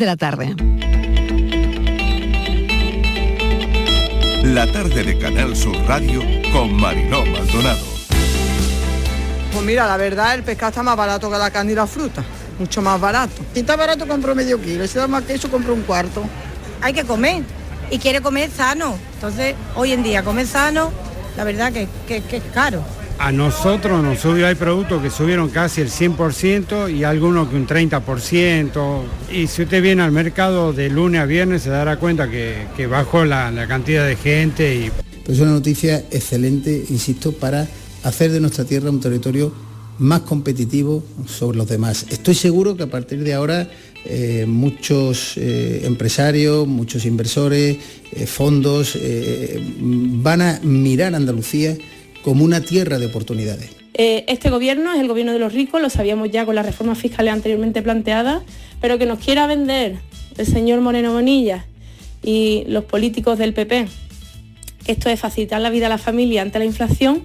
de la tarde. La tarde de Canal Sur Radio con Mariló Maldonado. Pues mira, la verdad el pescado está más barato que la carne y la fruta, mucho más barato. Si está barato compro medio kilo, si da más queso compro un cuarto. Hay que comer y quiere comer sano. Entonces, hoy en día comer sano, la verdad que, que, que es caro. A nosotros nos subió, hay productos que subieron casi el 100% y algunos que un 30%. Y si usted viene al mercado de lunes a viernes se dará cuenta que, bajó la, cantidad de gente. Y... Es una noticia excelente, insisto, para hacer de nuestra tierra un territorio más competitivo sobre los demás. Estoy seguro que a partir de ahora eh, muchos eh, empresarios, muchos inversores, eh, fondos van a mirar Andalucía como una tierra de oportunidades. Eh, este gobierno es el gobierno de los ricos, lo sabíamos ya con las reformas fiscales anteriormente planteadas, pero que nos quiera vender el señor Moreno Bonilla y los políticos del PP, que esto es facilitar la vida a la familia ante la inflación,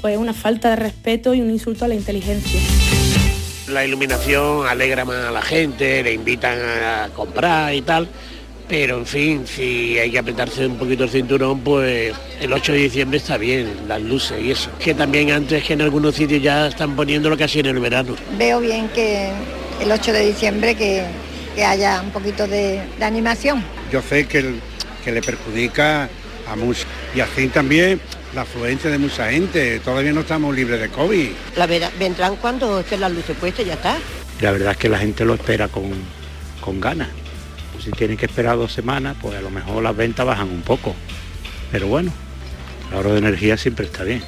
pues es una falta de respeto y un insulto a la inteligencia. La iluminación alegra más a la gente, le invitan a comprar y tal, pero en fin, si hay que apretarse un poquito el cinturón, pues el 8 de diciembre está bien, las luces y eso. Que también antes que en algunos sitios ya están poniéndolo casi en el verano. Veo bien que el 8 de diciembre que, que haya un poquito de, de animación. Yo sé que, el- que le perjudica a muchos y así también la afluencia de mucha gente. Todavía no estamos libres de COVID. La verdad, vendrán cuando estén las luces puestas y ya está. La verdad es que la gente lo espera con, con ganas. Si tienen que esperar dos semanas, pues a lo mejor las ventas bajan un poco. Pero bueno, el ahorro de energía siempre está bien.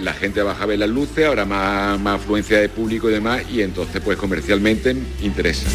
La gente baja a ver las luces, habrá más, más afluencia de público y demás, y entonces pues comercialmente interesa.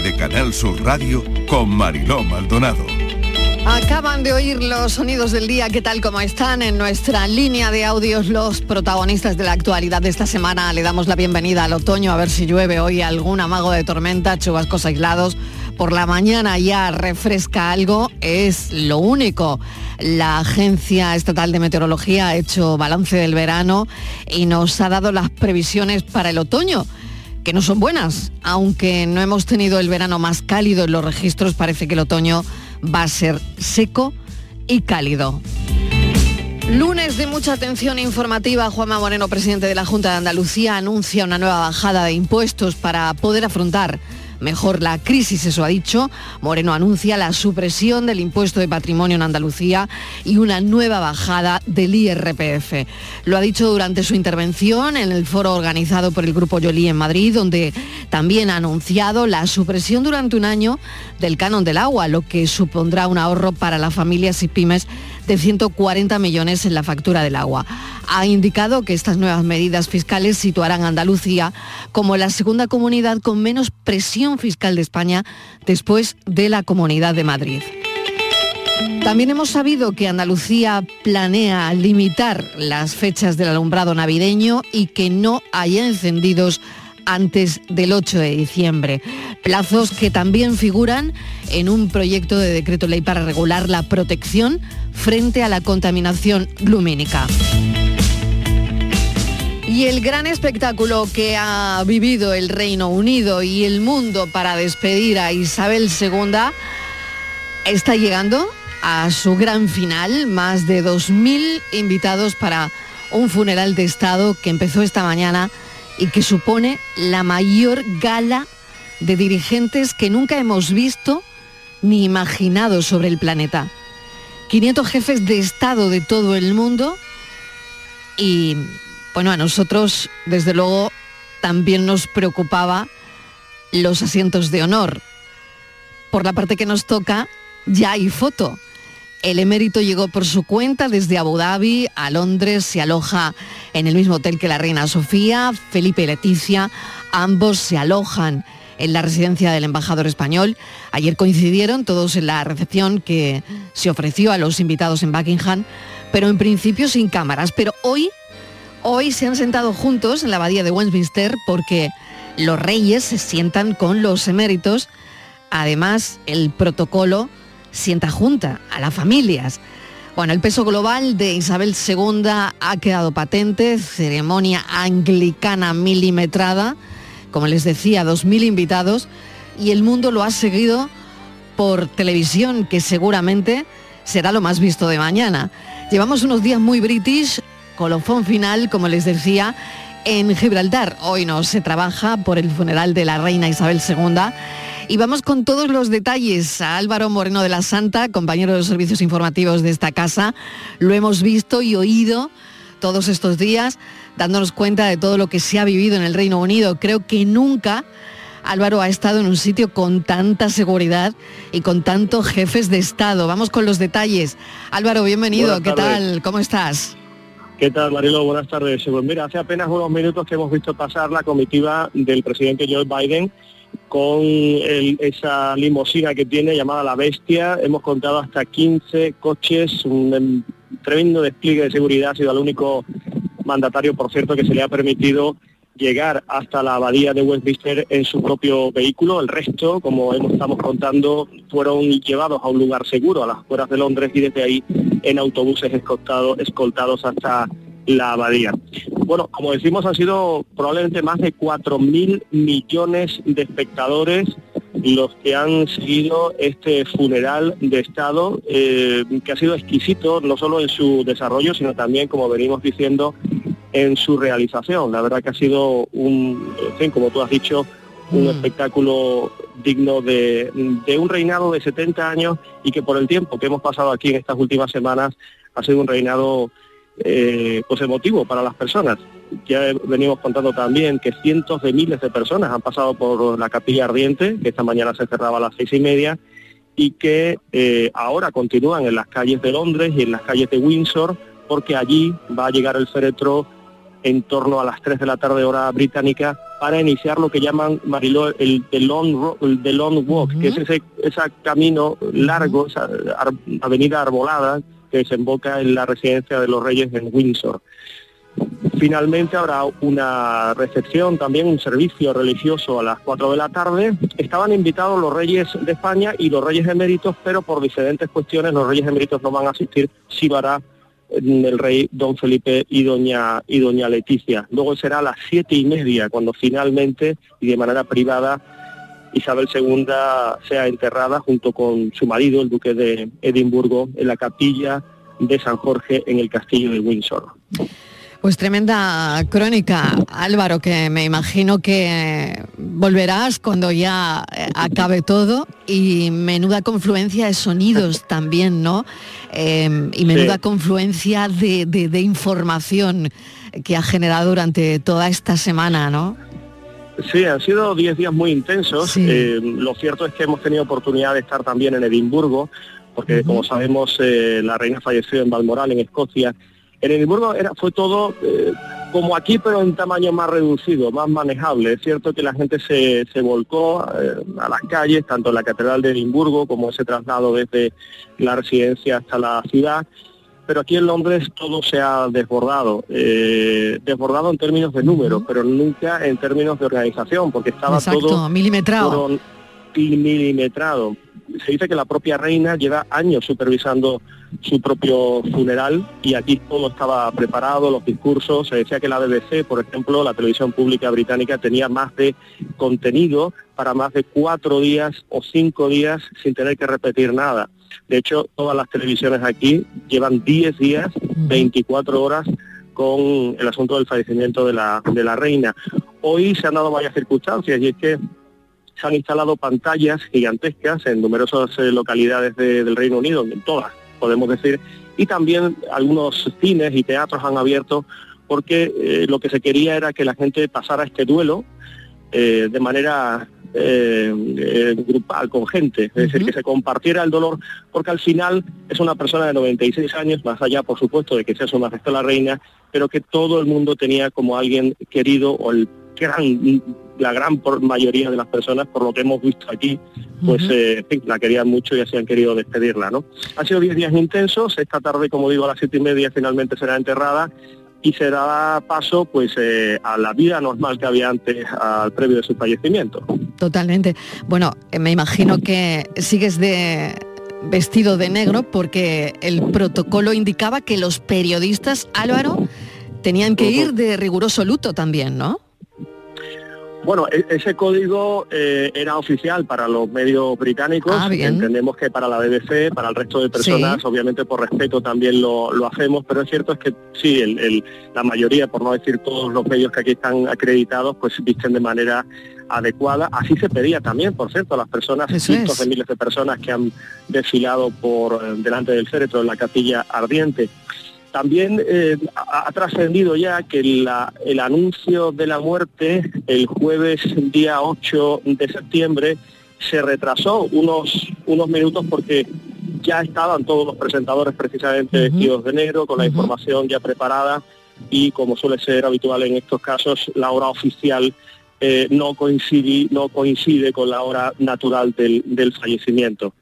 De Canal Sur Radio con Mariló Maldonado. Acaban de oír los sonidos del día, ¿qué tal como están? En nuestra línea de audios los protagonistas de la actualidad de esta semana. Le damos la bienvenida al otoño, a ver si llueve hoy algún amago de tormenta, chubascos aislados. Por la mañana ya refresca algo, es lo único. La Agencia Estatal de Meteorología ha hecho balance del verano y nos ha dado las previsiones para el otoño que no son buenas. Aunque no hemos tenido el verano más cálido en los registros, parece que el otoño va a ser seco y cálido. Lunes de mucha atención informativa, Juanma Moreno, presidente de la Junta de Andalucía, anuncia una nueva bajada de impuestos para poder afrontar mejor la crisis, eso ha dicho. Moreno anuncia la supresión del impuesto de patrimonio en Andalucía y una nueva bajada del IRPF. Lo ha dicho durante su intervención en el foro organizado por el Grupo Yolí en Madrid, donde también ha anunciado la supresión durante un año del canon del agua, lo que supondrá un ahorro para las familias y pymes de 140 millones en la factura del agua. Ha indicado que estas nuevas medidas fiscales situarán a Andalucía como la segunda comunidad con menos presión fiscal de España después de la Comunidad de Madrid. También hemos sabido que Andalucía planea limitar las fechas del alumbrado navideño y que no haya encendidos antes del 8 de diciembre. Plazos que también figuran en un proyecto de decreto ley para regular la protección frente a la contaminación lumínica. Y el gran espectáculo que ha vivido el Reino Unido y el mundo para despedir a Isabel II está llegando a su gran final, más de 2.000 invitados para un funeral de Estado que empezó esta mañana y que supone la mayor gala de dirigentes que nunca hemos visto ni imaginado sobre el planeta. 500 jefes de Estado de todo el mundo y Bueno, a nosotros, desde luego, también nos preocupaba los asientos de honor. Por la parte que nos toca, ya hay foto. El emérito llegó por su cuenta desde Abu Dhabi a Londres, se aloja en el mismo hotel que la reina Sofía, Felipe y Leticia, ambos se alojan en la residencia del embajador español. Ayer coincidieron todos en la recepción que se ofreció a los invitados en Buckingham, pero en principio sin cámaras. Pero hoy, hoy se han sentado juntos en la abadía de Westminster porque los reyes se sientan con los eméritos. Además, el protocolo sienta junta a las familias. Bueno, el peso global de Isabel II ha quedado patente, ceremonia anglicana milimetrada, como les decía, 2.000 invitados, y el mundo lo ha seguido por televisión, que seguramente será lo más visto de mañana. Llevamos unos días muy british, colofón final, como les decía, en Gibraltar. Hoy no se trabaja por el funeral de la reina Isabel II y vamos con todos los detalles a Álvaro Moreno de la Santa, compañero de los servicios informativos de esta casa. Lo hemos visto y oído todos estos días, dándonos cuenta de todo lo que se ha vivido en el Reino Unido. Creo que nunca Álvaro ha estado en un sitio con tanta seguridad y con tantos jefes de Estado. Vamos con los detalles. Álvaro, bienvenido. ¿Qué tal? ¿Cómo estás? ¿Qué tal, Marilo? Buenas tardes. Pues mira, hace apenas unos minutos que hemos visto pasar la comitiva del presidente Joe Biden con esa limusina que tiene llamada La Bestia. Hemos contado hasta 15 coches, un em, tremendo despliegue de seguridad. Ha sido el único mandatario, por cierto, que se le ha permitido llegar hasta la abadía de Westminster en su propio vehículo. El resto, como estamos contando, fueron llevados a un lugar seguro, a las afueras de Londres, y desde ahí en autobuses escoltados, escoltados hasta la abadía. Bueno, como decimos, han sido probablemente más de 4.000 millones de espectadores los que han seguido este funeral de Estado, eh, que ha sido exquisito no solo en su desarrollo, sino también, como venimos diciendo, en su realización. La verdad que ha sido un, en fin, como tú has dicho, un mm. espectáculo digno de, de, un reinado de 70 años y que por el tiempo que hemos pasado aquí en estas últimas semanas ha sido un reinado eh, pues emotivo para las personas. Ya venimos contando también que cientos de miles de personas han pasado por la capilla ardiente, que esta mañana se cerraba a las seis y media, y que eh, ahora continúan en las calles de Londres y en las calles de Windsor, porque allí va a llegar el féretro en torno a las 3 de la tarde hora británica para iniciar lo que llaman Mariló el The Long, el long Walk, que es ese, ese camino largo, esa avenida arbolada que desemboca en la residencia de los reyes en Windsor. Finalmente habrá una recepción, también un servicio religioso a las 4 de la tarde. Estaban invitados los reyes de España y los reyes eméritos, pero por diferentes cuestiones los reyes eméritos no van a asistir, sí va el rey don Felipe y doña y doña Leticia. Luego será a las siete y media cuando finalmente y de manera privada Isabel II sea enterrada junto con su marido, el duque de Edimburgo, en la capilla de San Jorge en el castillo de Windsor. Pues tremenda crónica, Álvaro, que me imagino que volverás cuando ya eh, acabe todo y menuda confluencia de sonidos también, ¿no? Em, y menuda confluencia de, información que ha generado durante toda esta semana, ¿no? Sí, han sido 10 días muy intensos. Eh, lo cierto es que hemos tenido oportunidad de estar también en Edimburgo, porque como sabemos eh, la reina falleció en Balmoral, en Escocia. En Edimburgo era, fue todo eh, como aquí, pero en tamaño más reducido, más manejable. Es cierto que la gente se, se volcó a las calles, tanto en la Catedral de Edimburgo como ese traslado desde la residencia hasta la ciudad pero aquí en Londres todo se ha desbordado, eh, desbordado en términos de números, pero nunca en términos de organización, porque estaba todo milimetrado. milimetrado. Se dice que la propia reina lleva años supervisando su propio funeral y aquí todo estaba preparado, los discursos, se decía que la BBC, por ejemplo, la televisión pública británica, tenía más de contenido para más de cuatro días o cinco días sin tener que repetir nada. De hecho, todas las televisiones aquí llevan 10 días, 24 horas con el asunto del fallecimiento de la, de la reina. Hoy se han dado varias circunstancias y es que se han instalado pantallas gigantescas en numerosas eh, localidades del Reino Unido, en todas, podemos decir, y también algunos cines y teatros han abierto porque eh, lo que se quería era que la gente pasara este duelo eh, de manera eh, grupal, con gente, es decir, que se compartiera el dolor, porque al final es una persona de 96 años, más allá, por supuesto, de que sea su majestad la reina, pero que todo el mundo tenía como alguien querido o el gran, la gran mayoría de las personas, por lo que hemos visto aquí, pues eh, la querían mucho y así han querido despedirla, ¿no? Han sido 10 días intensos, esta tarde, como digo, a las siete y media finalmente será enterrada y se dará paso pues eh, a la vida normal que había antes al previo de su fallecimiento. Totalmente. Bueno, eh, me imagino que sigues de vestido de negro porque el protocolo indicaba que los periodistas, Álvaro, tenían que ir de riguroso luto también, ¿no? Bueno, e- ese código eh, era oficial para los medios británicos. Ah. Entendemos que para la BBC, para el resto de personas, Sí. obviamente por respeto también lo, lo hacemos, pero es cierto es que sí, el- el- la mayoría, por no decir todos los medios que aquí están acreditados, pues visten de manera adecuada. Así se pedía también, por cierto, a las personas, Eso cientos es. de miles de personas que han desfilado por eh, delante del féretro en la capilla ardiente. También eh, ha, ha trascendido ya que la- el anuncio de la muerte el jueves día 8 de septiembre se retrasó unos, unos minutos porque ya estaban todos los presentadores precisamente vestidos de negro, con la información ya preparada y como suele ser habitual en estos casos, la hora oficial eh, no, coincide, no coincide con la hora natural del, del fallecimiento.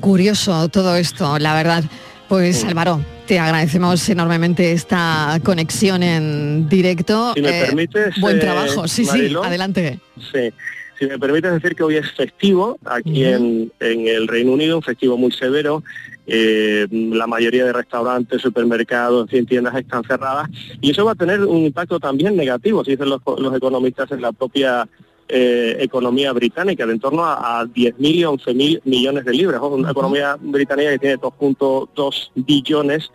Curioso todo esto, la verdad. Pues Álvaro, te agradecemos enormemente esta conexión en directo. Si me Eh, permites, Buen eh, trabajo, sí, sí, adelante. Sí. Si me permites decir que hoy es festivo aquí en, en el Reino Unido, un festivo muy severo. Eh, la mayoría de restaurantes, supermercados, en tiendas están cerradas y eso va a tener un impacto también negativo, si dicen los, los economistas, en la propia eh, economía británica, de en torno a, a 10.000 y 11.000 millones de libras. Una economía británica que tiene 2.2 billones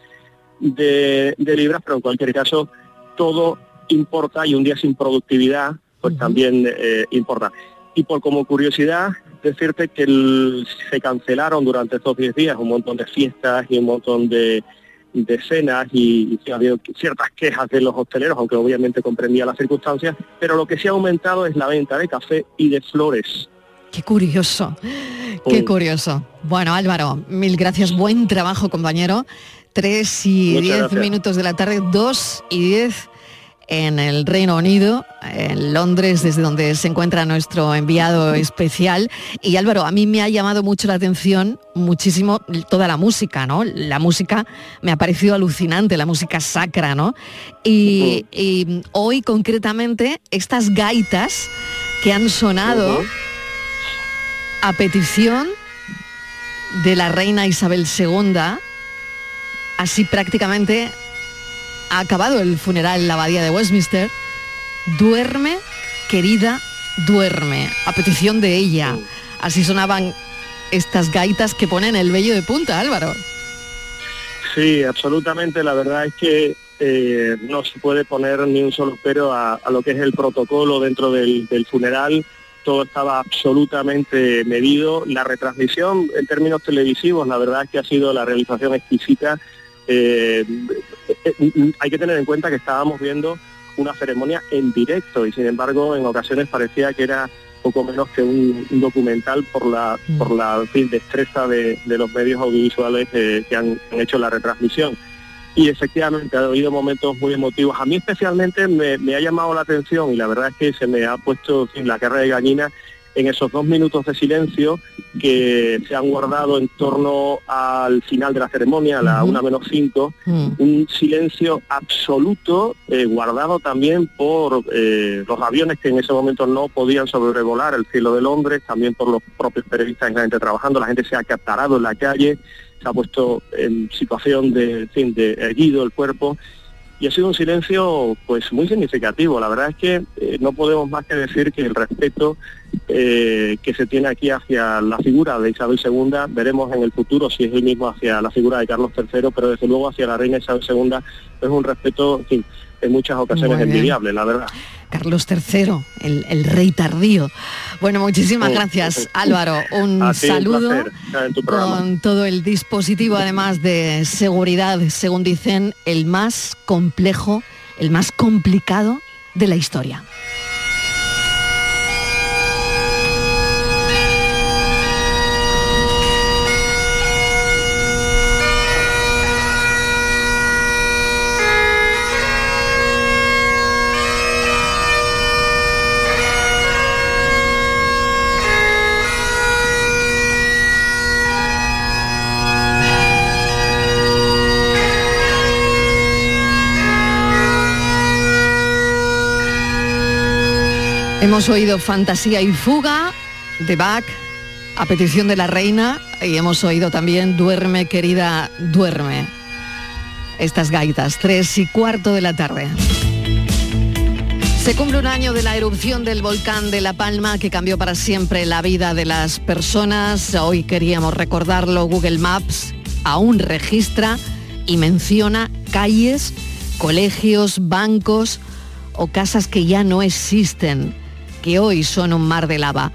de, de libras, pero en cualquier caso todo importa y un día sin productividad pues también eh, importa. Y por como curiosidad, decirte que el- se cancelaron durante estos 10 días un montón de fiestas y un montón de, de cenas y, y ha habido ciertas quejas de los hosteleros, aunque obviamente comprendía las circunstancias, pero lo que sí ha aumentado es la venta de café y de flores. Qué curioso, qué curioso. Bueno, Álvaro, mil gracias, buen trabajo, compañero. Tres y Muchas diez gracias. minutos de la tarde, dos y diez en el Reino Unido, en Londres, desde donde se encuentra nuestro enviado especial. Y Álvaro, a mí me ha llamado mucho la atención, muchísimo, toda la música, ¿no? La música me ha parecido alucinante, la música sacra, ¿no? Y, y hoy concretamente estas gaitas que han sonado a petición de la reina Isabel II, así prácticamente ha acabado el funeral en la abadía de Westminster. Duerme, querida, duerme, a petición de ella. Así sonaban estas gaitas que ponen el vello de punta, Álvaro. Sí, absolutamente. La verdad es que eh, no se puede poner ni un solo pero a, a lo que es el protocolo dentro del, del funeral. Todo estaba absolutamente medido. La retransmisión en términos televisivos, la verdad es que ha sido la realización exquisita. Eh, hay que tener en cuenta que estábamos viendo una ceremonia en directo y sin embargo en ocasiones parecía que era poco menos que un, un documental por la por la en fin, destreza de, de los medios audiovisuales eh, que han, han hecho la retransmisión. Y efectivamente ha habido momentos muy emotivos. A mí especialmente me, me ha llamado la atención y la verdad es que se me ha puesto en la carrera de gallina en esos dos minutos de silencio que se han guardado en torno al final de la ceremonia, a la una menos cinco, un silencio absoluto eh, guardado también por eh, los aviones que en ese momento no podían sobrevolar el cielo de Londres, también por los propios periodistas y la gente trabajando, la gente se ha acatarado en la calle, se ha puesto en situación de, en fin, de erguido el cuerpo y ha sido un silencio pues muy significativo. La verdad es que eh, no podemos más que decir que el respeto eh, que se tiene aquí hacia la figura de Isabel II, veremos en el futuro si es el mismo hacia la figura de Carlos III, pero desde luego hacia la reina Isabel II es un respeto, en fin, en muchas ocasiones envidiable, la verdad. Carlos III, el, el rey tardío. Bueno, muchísimas Oh, gracias oh, oh. Álvaro. Un A ti, un saludo en tu programa. con todo el dispositivo además de seguridad, según dicen, el más complejo, el más complicado de la historia. Hemos oído Fantasía y Fuga de Bach a petición de la reina y hemos oído también Duerme querida, duerme. Estas gaitas, tres y cuarto de la tarde. Se cumple un año de la erupción del volcán de La Palma que cambió para siempre la vida de las personas. Hoy queríamos recordarlo. Google Maps aún registra y menciona calles, colegios, bancos o casas que ya no existen, que hoy son un mar de lava.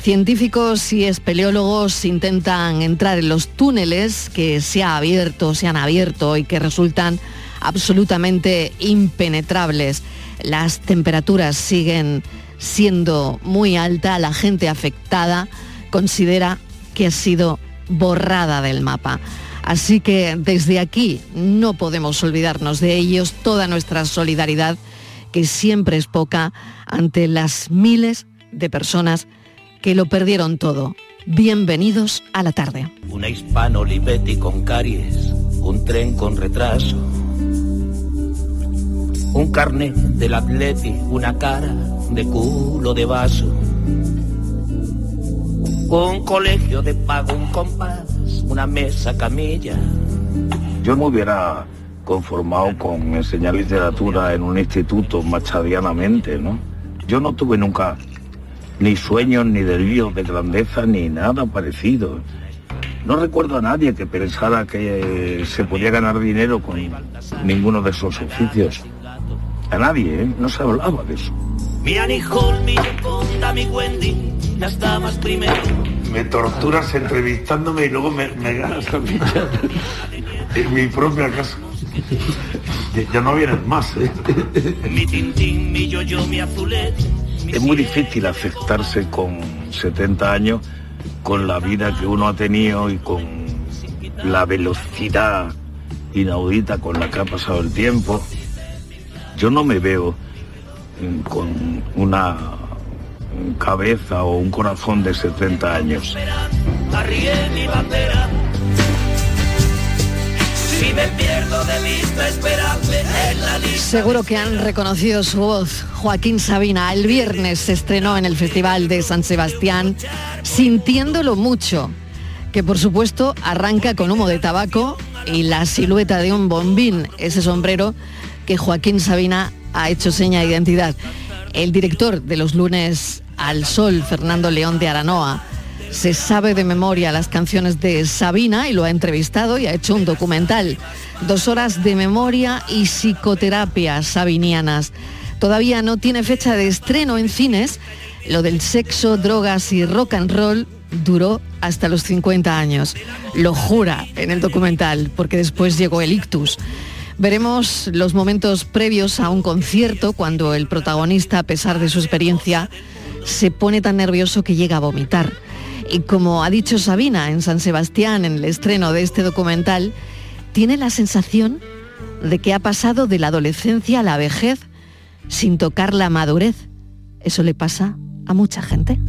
Científicos y espeleólogos intentan entrar en los túneles que se ha abierto, se han abierto y que resultan absolutamente impenetrables. Las temperaturas siguen siendo muy altas, la gente afectada considera que ha sido borrada del mapa. Así que desde aquí no podemos olvidarnos de ellos, toda nuestra solidaridad, que siempre es poca, ante las miles de personas que lo perdieron todo. Bienvenidos a la tarde. Una hispano Olivetti con caries, un tren con retraso, un carnet del atleti, una cara de culo de vaso, un colegio de pago, un compás, una mesa camilla. Yo me hubiera conformado con enseñar literatura en un instituto machadianamente, ¿no? Yo no tuve nunca ni sueños, ni delirios de grandeza, ni nada parecido. No recuerdo a nadie que pensara que se podía ganar dinero con ninguno de esos oficios. A nadie, ¿eh? No se hablaba de eso. Mi Annie Hall, mi Yoconda, mi Wendy, las damas primero. me torturas entrevistándome y luego me, me ganas a mí en mi propia casa. Ya, no vienes más. ¿eh? Mi Tintín, mi Yo-Yo, mi Azulet. Es muy difícil aceptarse con 70 años, con la vida que uno ha tenido y con la velocidad inaudita con la que ha pasado el tiempo. Yo no me veo con una cabeza o un corazón de 70 años. Arrié mi bandera. Pierdo de vista, en la lista. Seguro que han reconocido su voz. Joaquín Sabina el viernes se estrenó en el Festival de San Sebastián sintiéndolo mucho, que por supuesto arranca con humo de tabaco y la silueta de un bombín, ese sombrero que Joaquín Sabina ha hecho seña de identidad. El director de los lunes al sol, Fernando León de Aranoa, se sabe de memoria las canciones de Sabina y lo ha entrevistado y ha hecho un documental. Dos horas de memoria y psicoterapia sabinianas. Todavía no tiene fecha de estreno en cines. Lo del sexo, drogas y rock and roll duró hasta los 50 años. Lo jura en el documental, porque después llegó el ictus. Veremos los momentos previos a un concierto cuando el protagonista, a pesar de su experiencia, se pone tan nervioso que llega a vomitar. Y como ha dicho Sabina en San Sebastián en el estreno de este documental, tiene la sensación de que ha pasado de la adolescencia a la vejez sin tocar la madurez. Eso le pasa a mucha gente.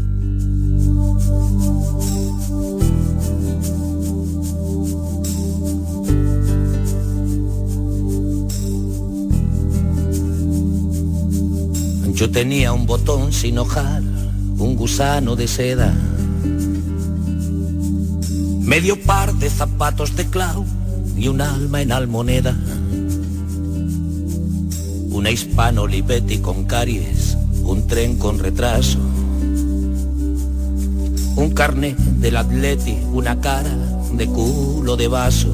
Yo tenía un botón sin hojar, un gusano de seda, medio par de zapatos de clau y un alma en almoneda. Una hispano Olivetti con caries, un tren con retraso, un carnet del atleti, una cara de culo de vaso,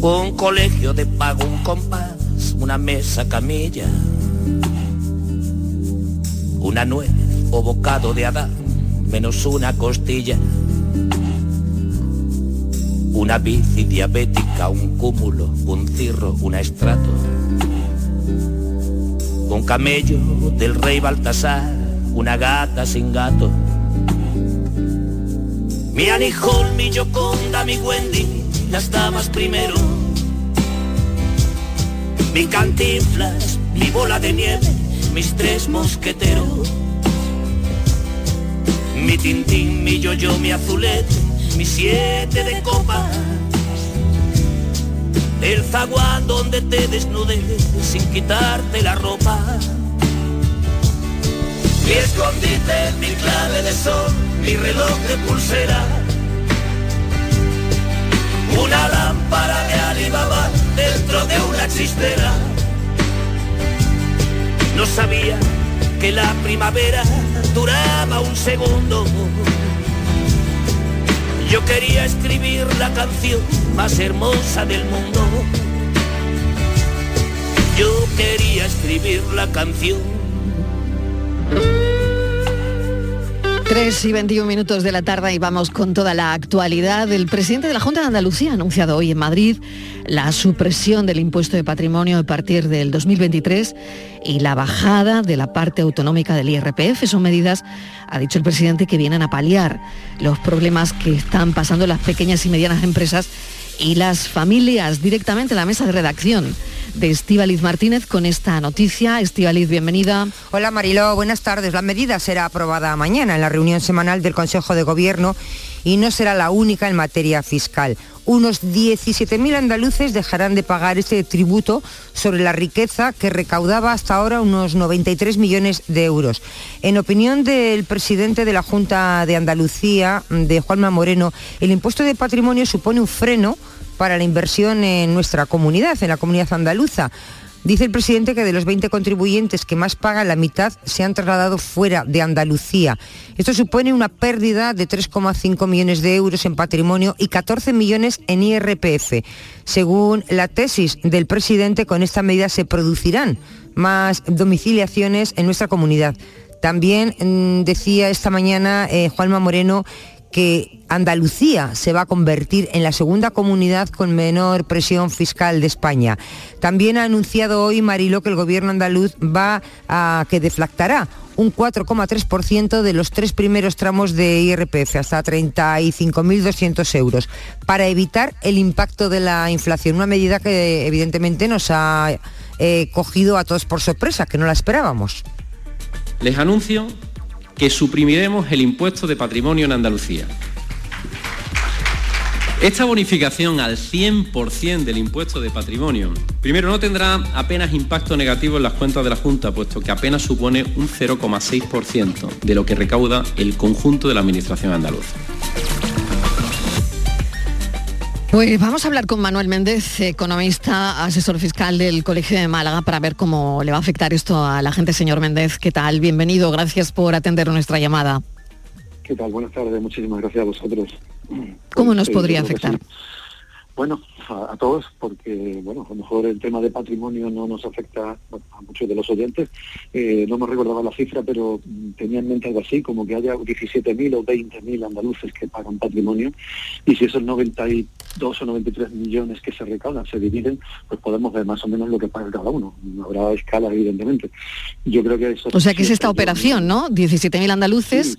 un colegio de pago, un compás, una mesa camilla, Una nuez o bocado de Adán, menos una costilla. Una bici diabética, un cúmulo, un cirro, un estrato. Un camello del rey Baltasar, una gata sin gato. Mi Hall, mi Yoconda, mi Wendy, las damas primero. Mi cantinflas, mi bola de nieve, mis tres mosqueteros. Mi tintín, mi yo-yo, mi azulete, mi siete de copas. El zaguán donde te desnudes sin quitarte la ropa. Mi escondite, mi clave de sol, mi reloj de pulsera. Una lámpara de Alibaba dentro de una chistera. No sabía que la primavera duraba un segundo. Yo quería escribir la canción más hermosa del mundo. Yo quería escribir la canción 3 y 21 minutos de la tarde y vamos con toda la actualidad. El presidente de la Junta de Andalucía ha anunciado hoy en Madrid la supresión del impuesto de patrimonio a partir del 2023 y la bajada de la parte autonómica del IRPF. Son medidas, ha dicho el presidente, que vienen a paliar los problemas que están pasando las pequeñas y medianas empresas y las familias directamente a la mesa de redacción de Estíbaliz Martínez con esta noticia. Estíbaliz, bienvenida. Hola Mariló, buenas tardes. La medida será aprobada mañana en la reunión semanal del Consejo de Gobierno y no será la única en materia fiscal. Unos 17.000 andaluces dejarán de pagar este tributo sobre la riqueza que recaudaba hasta ahora unos 93 millones de euros. En opinión del presidente de la Junta de Andalucía, de Juanma Moreno, el impuesto de patrimonio supone un freno para la inversión en nuestra comunidad, en la comunidad andaluza. Dice el presidente que de los 20 contribuyentes que más pagan, la mitad se han trasladado fuera de Andalucía. Esto supone una pérdida de 3,5 millones de euros en patrimonio y 14 millones en IRPF. Según la tesis del presidente, con esta medida se producirán más domiciliaciones en nuestra comunidad. También mm, decía esta mañana eh, Juanma Moreno que Andalucía se va a convertir en la segunda comunidad con menor presión fiscal de España. También ha anunciado hoy Marilo que el gobierno andaluz va a que deflactará un 4,3% de los tres primeros tramos de IRPF, hasta 35.200 euros, para evitar el impacto de la inflación, una medida que evidentemente nos ha eh, cogido a todos por sorpresa, que no la esperábamos. Les anuncio que suprimiremos el impuesto de patrimonio en Andalucía. Esta bonificación al 100% del impuesto de patrimonio, primero no tendrá apenas impacto negativo en las cuentas de la Junta, puesto que apenas supone un 0,6% de lo que recauda el conjunto de la Administración andaluza. Pues vamos a hablar con Manuel Méndez, economista, asesor fiscal del Colegio de Málaga, para ver cómo le va a afectar esto a la gente. Señor Méndez, ¿qué tal? Bienvenido, gracias por atender nuestra llamada. ¿Qué tal? Buenas tardes, muchísimas gracias a vosotros. ¿Cómo nos podría afectar? Bueno, a, todos, porque bueno, a lo mejor el tema de patrimonio no nos afecta a muchos de los oyentes. Eh, no me recordaba la cifra, pero tenía en mente algo así, como que haya 17.000 o 20.000 andaluces que pagan patrimonio, y si esos 92 o 93 millones que se recaudan se dividen, pues podemos ver más o menos lo que paga cada uno. Habrá escala, evidentemente. Yo creo que eso... O sea que es esta operación, ¿no? 17.000 andaluces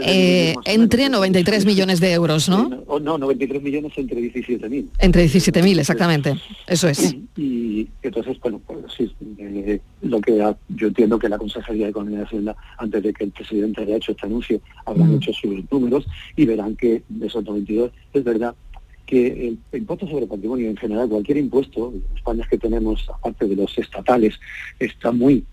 eh, entre 93 millones de euros, ¿no? no, 93 millones entre 17.000. Entre 17.000, exactamente. Eso es. Y, entonces, bueno, pues sí, eh, lo que yo entiendo que la Consejería de Economía y Hacienda, antes de que el presidente haya hecho este anuncio, habrán hecho sus números y verán que de esos 92 es verdad que el impuesto sobre patrimonio en general, cualquier impuesto, los España que tenemos, aparte de los estatales, está muy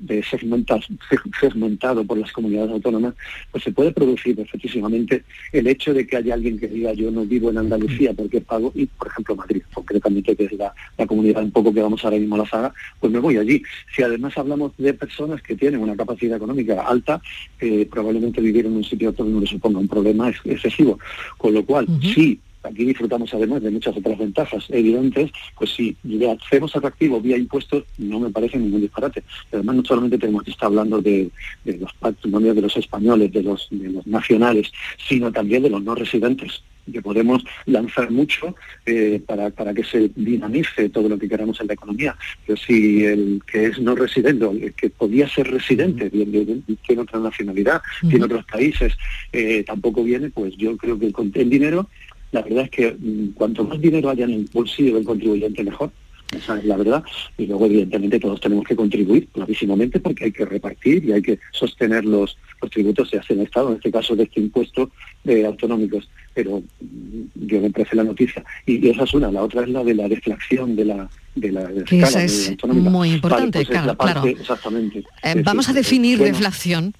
segmentado, por las comunidades autónomas, pues se puede producir perfectísimamente el hecho de que haya alguien que diga yo no vivo en Andalucía porque pago, y por ejemplo Madrid, concretamente, que es la, comunidad un poco que vamos ahora mismo a la saga, pues me voy allí. Si además hablamos de personas que tienen una capacidad económica alta, eh, probablemente vivir en un sitio donde no suponga un problema excesivo. Con lo cual, sí aquí disfrutamos además de muchas otras ventajas evidentes, pues si le hacemos atractivo vía impuestos, no me parece ningún disparate. Además, no solamente tenemos que estar hablando de, los patrimonios de los españoles, de los, de los nacionales, sino también de los no residentes que podemos lanzar mucho eh, para, para, que se dinamice todo lo que queramos en la economía. Pero si el que es no residente, el que podía ser residente, tiene otra nacionalidad, tiene otros países, eh, tampoco viene, pues yo creo que el, el dinero, la verdad es que mm, cuanto más dinero haya en el bolsillo del contribuyente, mejor esa es la verdad. Y luego, evidentemente, todos tenemos que contribuir clarísimamente porque hay que repartir y hay que sostener los, los tributos, se hace el Estado, en este caso de este impuesto de autonómicos. Pero mm, yo me parece la noticia. Y, esa es una. La otra es la de la deflación de la, de la escala, esa es muy importante, pues claro, Exactamente. Eh, vamos a definir deflación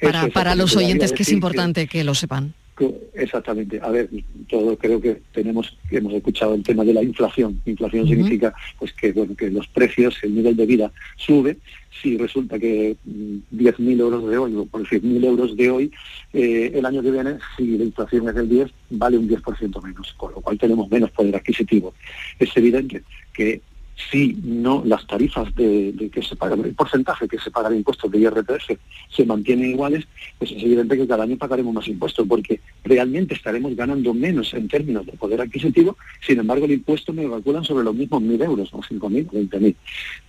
para, para los oyentes, que es importante que lo sepan. Exactamente. A ver, todo creo que tenemos, hemos escuchado el tema de la inflación. Inflación significa pues que bueno que los precios, el nivel de vida sube. Si resulta que 10.000 mm, euros de hoy o por 100.000 euros de hoy, eh, el año que viene, si la inflación es del 10, vale un 10% menos, con lo cual tenemos menos poder adquisitivo. Es evidente que si no las tarifas de, que se pagan, el porcentaje que se paga de impuestos de IRPF se mantienen iguales, pues es evidente que cada año pagaremos más impuestos, porque realmente estaremos ganando menos en términos de poder adquisitivo, sin embargo el impuesto me calculan sobre los mismos mil euros, o cinco mil, veinte mil.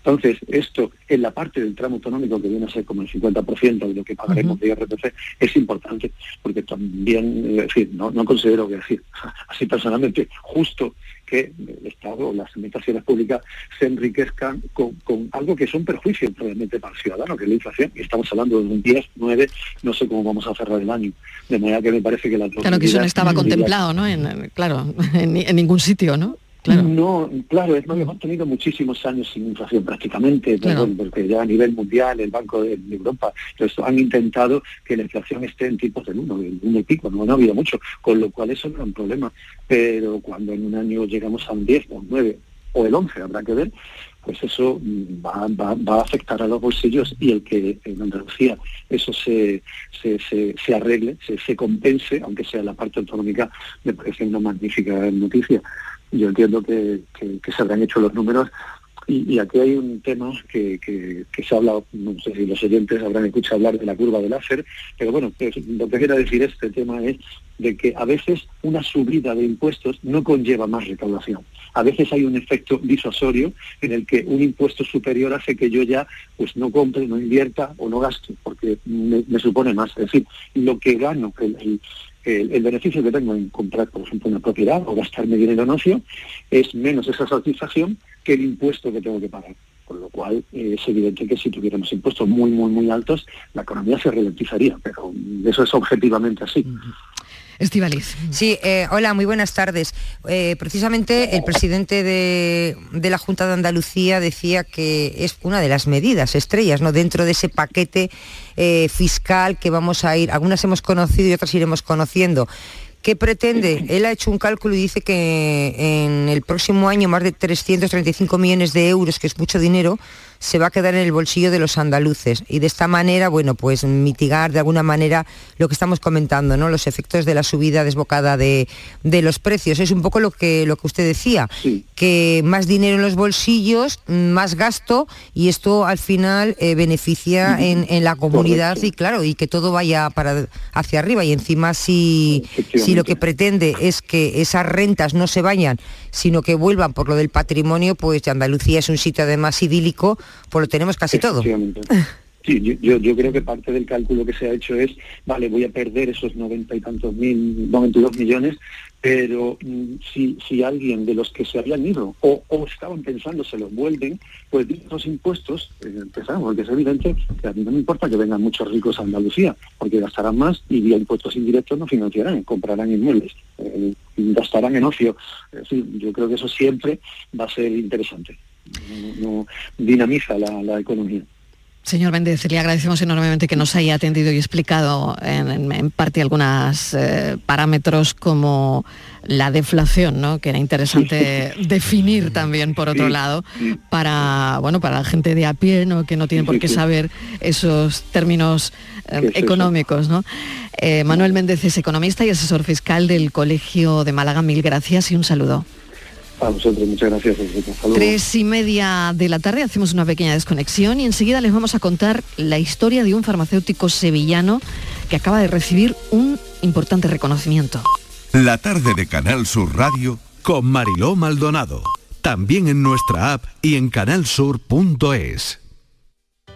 Entonces, esto en la parte del tramo autonómico, que viene a ser como el 50% de lo que pagaremos de IRPF, es importante, porque también, es decir, no, no considero que decir, así personalmente, justo que el Estado o las administraciones públicas se enriquezcan con, algo que son perjuicios realmente para el ciudadano, que es la inflación. Y estamos hablando de un 10, 9, no sé cómo vamos a cerrar el año. De manera que me parece que la... Claro que eso no estaba contemplado, ¿no? En, claro, en ningún sitio, ¿no? No, claro, es más, hemos tenido muchísimos años sin inflación prácticamente, porque ya a nivel mundial, el Banco de, Europa, han intentado que la inflación esté en tipos del 1, del 1 y pico, no, ha habido mucho, con lo cual eso no es un problema. Pero cuando en un año llegamos a un 10 o un 9 o el 11, habrá que ver, pues eso va, a afectar a los bolsillos y el que en Andalucía eso se, se, arregle, se, se compense, aunque sea la parte autonómica, me parece una magnífica noticia yo entiendo que, se habrán hecho los números y, aquí hay un tema que, se ha hablado, no sé si los oyentes habrán escuchado hablar de la curva del láser, pero bueno, pues, lo que quiero decir este tema es de que a veces una subida de impuestos no conlleva más recaudación. A veces hay un efecto disuasorio en el que un impuesto superior hace que yo ya pues no compre, no invierta o no gaste, porque me, supone más. Es decir, lo que gano, beneficio que tengo en comprar, por ejemplo, una propiedad o gastarme dinero en ocio es menos esa satisfacción que el impuesto que tengo que pagar. Con lo cual eh, es evidente que si tuviéramos impuestos muy, muy, muy altos, la economía se ralentizaría, pero eso es objetivamente así. Estivaliz. Sí, eh, hola, muy buenas tardes. Eh, precisamente el presidente de, la Junta de Andalucía decía que es una de las medidas estrellas, ¿no? Dentro de ese paquete eh, fiscal que vamos a ir, algunas hemos conocido y otras iremos conociendo. ¿Qué pretende? Él ha hecho un cálculo y dice que en el próximo año más de 335 millones de euros, que es mucho dinero, se va a quedar en el bolsillo de los andaluces. Y de esta manera, bueno, pues mitigar de alguna manera lo que estamos comentando, ¿no? Los efectos de la subida desbocada de, los precios. Es un poco lo que, lo que usted decía, que más dinero en los bolsillos, más gasto y esto al final eh, beneficia en, la comunidad y claro, y que todo vaya para hacia arriba. Y encima si, si lo que pretende es que esas rentas no se vayan, sino que vuelvan por lo del patrimonio, pues Andalucía es un sitio además idílico pues lo tenemos casi todo. Sí, yo, yo, creo que parte del cálculo que se ha hecho es, vale, voy a perder esos noventa y tantos mil, 92 millones, pero mm, si, si alguien de los que se habían ido o, estaban pensando se los vuelven, pues esos impuestos, eh, empezamos, porque es evidente que a mí no me importa que vengan muchos ricos a Andalucía, porque gastarán más y vía impuestos indirectos no financiarán, comprarán inmuebles, eh, gastarán en ocio. yo creo que eso siempre va a ser interesante no, dinamiza la, economía. Señor Méndez, le agradecemos enormemente que nos haya atendido y explicado en, en- en parte algunos parámetros como la deflación, ¿no? que era interesante definir también, por otro lado, para, bueno, para la gente de a pie, ¿no? que no tiene por qué saber esos términos eh, económicos. ¿no? Eh, Manuel Méndez es economista y asesor fiscal del Colegio de Málaga. Mil gracias y un saludo. A vosotros, muchas gracias. Tres y media de la tarde hacemos una pequeña desconexión y enseguida les vamos a contar la historia de un farmacéutico sevillano que acaba de recibir un importante reconocimiento. La tarde de Canal Sur Radio con Mariló Maldonado. También en nuestra app y en canalsur.es.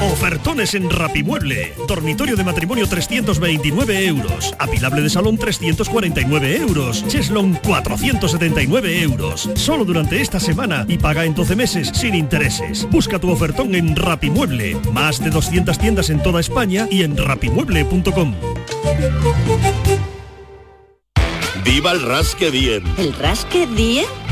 Ofertones en Rapimueble. Dormitorio de matrimonio 329 euros. Apilable de salón 349 euros. Cheslon 479 euros. Solo durante esta semana y paga en 12 meses sin intereses. Busca tu ofertón en Rapimueble. Más de 200 tiendas en toda España y en rapimueble.com. ¡Viva el Rasque Diem! ¿El rasque diem?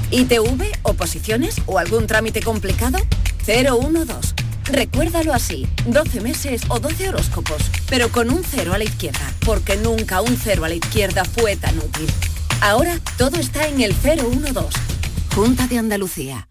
ITV, oposiciones o algún trámite complicado? 012. Recuérdalo así, 12 meses o 12 horóscopos, pero con un cero a la izquierda, porque nunca un cero a la izquierda fue tan útil. Ahora todo está en el 012. Junta de Andalucía.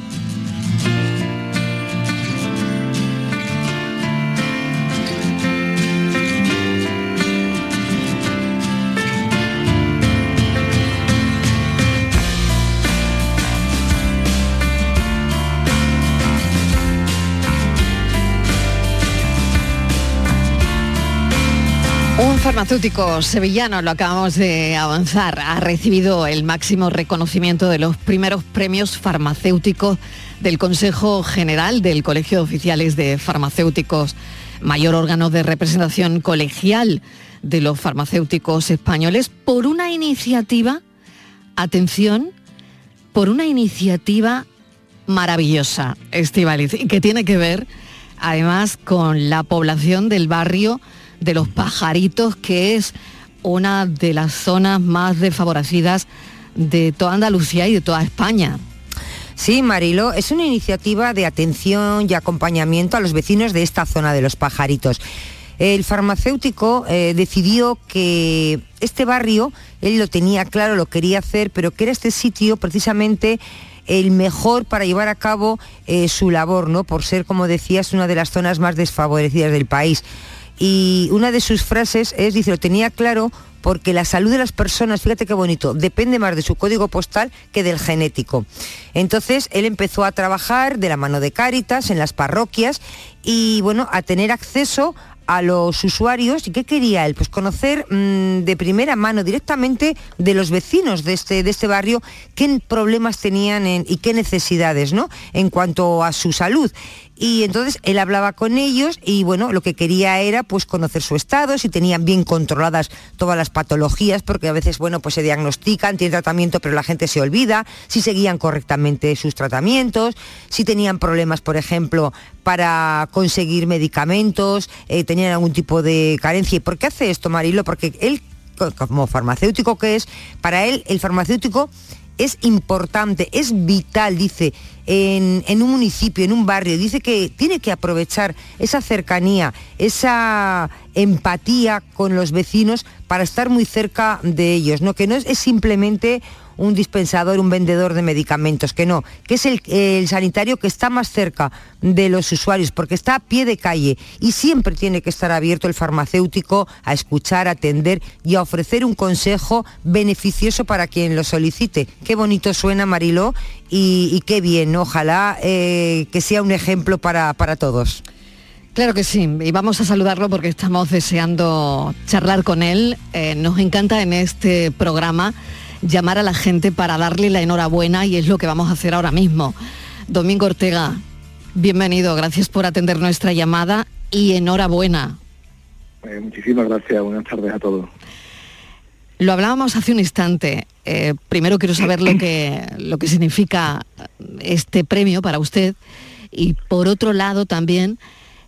Farmacéutico sevillano, lo acabamos de avanzar, ha recibido el máximo reconocimiento de los primeros premios farmacéuticos del Consejo General del Colegio de Oficiales de Farmacéuticos, mayor órgano de representación colegial de los farmacéuticos españoles, por una iniciativa, atención, por una iniciativa maravillosa, Estivaliz, y que tiene que ver además con la población del barrio de los pajaritos, que es una de las zonas más desfavorecidas de toda Andalucía y de toda España. Sí, Marilo, es una iniciativa de atención y acompañamiento a los vecinos de esta zona de los pajaritos. El farmacéutico eh, decidió que este barrio, él lo tenía claro, lo quería hacer, pero que era este sitio precisamente el mejor para llevar a cabo eh, su labor, ¿no? Por ser, como decías, una de las zonas más desfavorecidas del país. Y una de sus frases es, dice, lo tenía claro porque la salud de las personas, fíjate qué bonito, depende más de su código postal que del genético. Entonces él empezó a trabajar de la mano de Cáritas en las parroquias y bueno, a tener acceso a los usuarios. Y qué quería él pues conocer mmm, de primera mano directamente de los vecinos de este, de este barrio qué problemas tenían en, y qué necesidades no en cuanto a su salud y entonces él hablaba con ellos y bueno, lo que quería era pues conocer su estado, si tenían bien controladas todas las patologías, porque a veces bueno, pues se diagnostican, tienen tratamiento, pero la gente se olvida, si seguían correctamente sus tratamientos, si tenían problemas, por ejemplo, para conseguir medicamentos, eh, tenían algún tipo de carencia. ¿Y por qué hace esto, Marilo? Porque él, como farmacéutico que es, para él el farmacéutico es importante, es vital, dice, en, en, un municipio, en un barrio. Dice que tiene que aprovechar esa cercanía, esa empatía con los vecinos para estar muy cerca de ellos, ¿no? Que no es, es simplemente un dispensador, un vendedor de medicamentos, que no, que es el, sanitario que está más cerca de los usuarios, porque está a pie de calle y siempre tiene que estar abierto el farmacéutico a escuchar, a atender y a ofrecer un consejo beneficioso para quien lo solicite. Qué bonito suena, Mariló, y, qué bien, ojalá eh, que sea un ejemplo para, todos. Claro que sí, y vamos a saludarlo porque estamos deseando charlar con él. Eh, nos encanta en este programa llamar a la gente para darle la enhorabuena y es lo que vamos a hacer ahora mismo. Domingo Ortega, bienvenido, gracias por atender nuestra llamada y enhorabuena. Eh, muchísimas gracias, buenas tardes a todos. Lo hablábamos hace un instante. Eh, primero quiero saber lo que, lo que significa este premio para usted y por otro lado también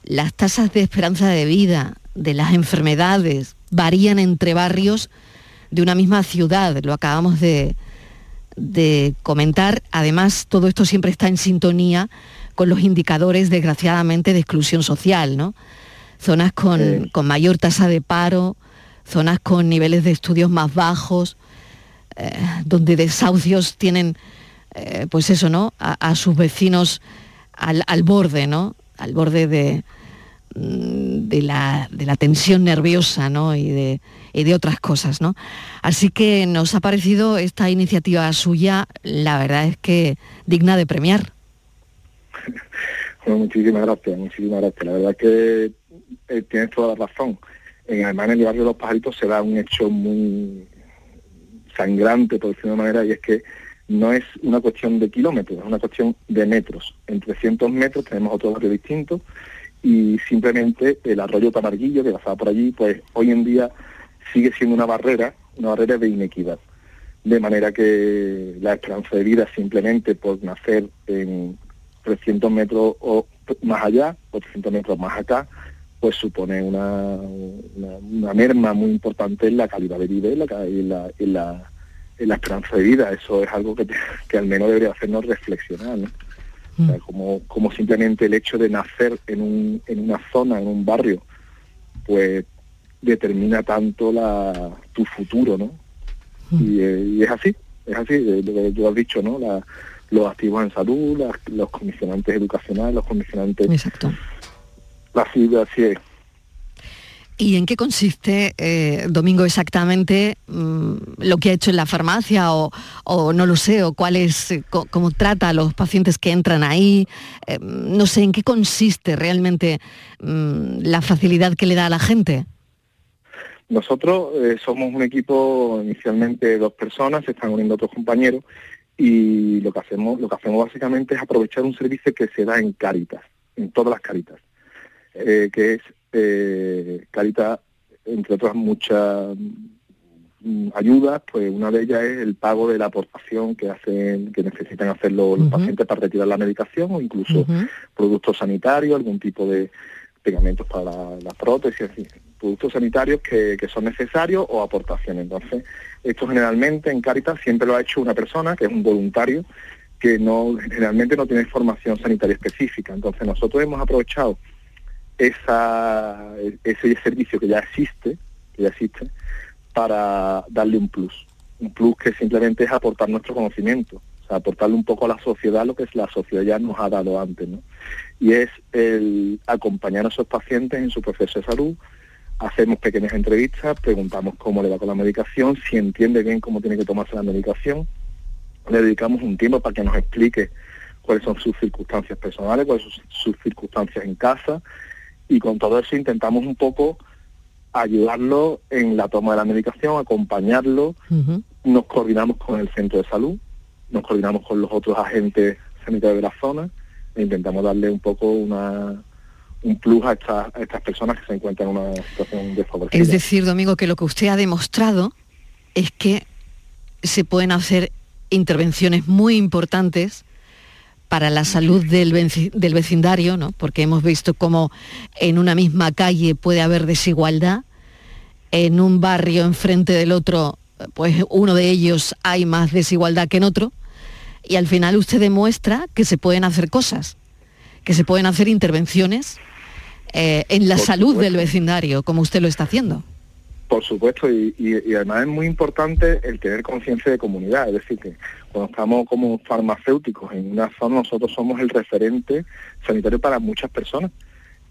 las tasas de esperanza de vida de las enfermedades varían entre barrios de una misma ciudad, lo acabamos de, comentar. Además, todo esto siempre está en sintonía con los indicadores, desgraciadamente, de exclusión social, ¿no? Zonas con, mayor tasa de paro, zonas con niveles de estudios más bajos, eh, donde desahucios tienen, eh, pues eso, ¿no? A, sus vecinos al, borde, ¿no? Al borde de, mm, de, la, de la tensión nerviosa, ¿no? Y de, y de otras cosas. ¿no? Así que nos ha parecido esta iniciativa suya, la verdad es que digna de premiar. muchísimas gracias, muchísimas gracias. La verdad es que eh, tienes toda la razón. En, además en el barrio de los pajaritos se da un hecho muy sangrante, por decirlo de una manera, y es que no es una cuestión de kilómetros, es una cuestión de metros. En 300 metros tenemos otro barrio distinto y simplemente el arroyo Tamarguillo, que pasaba por allí, pues hoy en día sigue siendo una barrera, una barrera de inequidad. De manera que la esperanza de vida simplemente por nacer en 300 metros o más allá, o 300 metros más acá, pues supone una, una, merma muy importante en la calidad de vida y en la, en la, en la, esperanza de vida. Eso es algo que, que al menos debería hacernos reflexionar. ¿no? Mm. como, como simplemente el hecho de nacer en, un, en una zona, en un barrio, pues determina tanto la, tu futuro, ¿no? Mm. Eh, y, es así, es así, lo que tú has dicho, ¿no? La, los activos en salud, los comisionantes educacionales, los comisionantes... Exacto. La ciudad, así es. ¿Y en qué consiste, eh, Domingo, exactamente mm, lo que ha hecho en la farmacia o, no lo sé, o cuál es, eh, cómo trata a los pacientes que entran ahí? no sé, ¿en qué consiste realmente mm, la facilidad que le da a la gente? Nosotros eh, somos un equipo inicialmente de dos personas, se están uniendo otros compañeros y lo que hacemos, lo que hacemos básicamente es aprovechar un servicio que se da en Caritas, en todas las Caritas, eh, que es eh, Caritas, entre otras muchas mm, ayudas, pues una de ellas es el pago de la aportación que hacen, que necesitan hacer los, pacientes para retirar la medicación o incluso productos sanitarios, algún tipo de pegamentos para la, la prótesis, productos sanitarios que, son necesarios o aportaciones. Entonces, esto generalmente en Caritas siempre lo ha hecho una persona, que es un voluntario, que no generalmente no tiene formación sanitaria específica. Entonces, nosotros hemos aprovechado esa, ese servicio que ya existe, ya existe, para darle un plus. Un plus que simplemente es aportar nuestro conocimiento, o sea, aportarle un poco a la sociedad lo que la sociedad ya nos ha dado antes, ¿no? Y es el acompañar a esos pacientes en su proceso de salud, hacemos pequeñas entrevistas, preguntamos cómo le va con la medicación, si entiende bien cómo tiene que tomarse la medicación, le dedicamos un tiempo para que nos explique cuáles son sus circunstancias personales, cuáles son sus circunstancias en casa y con todo eso intentamos un poco ayudarlo en la toma de la medicación, acompañarlo, nos coordinamos con el centro de salud, nos coordinamos con los otros agentes sanitarios de la zona e intentamos darle un poco una, un plus a, estas personas que se encuentran en una situación desfavorecida. Es decir, Domingo, que lo que usted ha demostrado es que se pueden hacer intervenciones muy importantes para la salud del, del vecindario, ¿no? porque hemos visto cómo en una misma calle puede haber desigualdad, en un barrio enfrente del otro pues uno de ellos hay más desigualdad que en otro, y al final usted demuestra que se pueden hacer cosas, que se pueden hacer intervenciones eh, en la salud del vecindario, como usted lo está haciendo. Por supuesto, y, y, además es muy importante el tener conciencia de comunidad, es decir, que cuando estamos como farmacéuticos en una zona, nosotros somos el referente sanitario para muchas personas.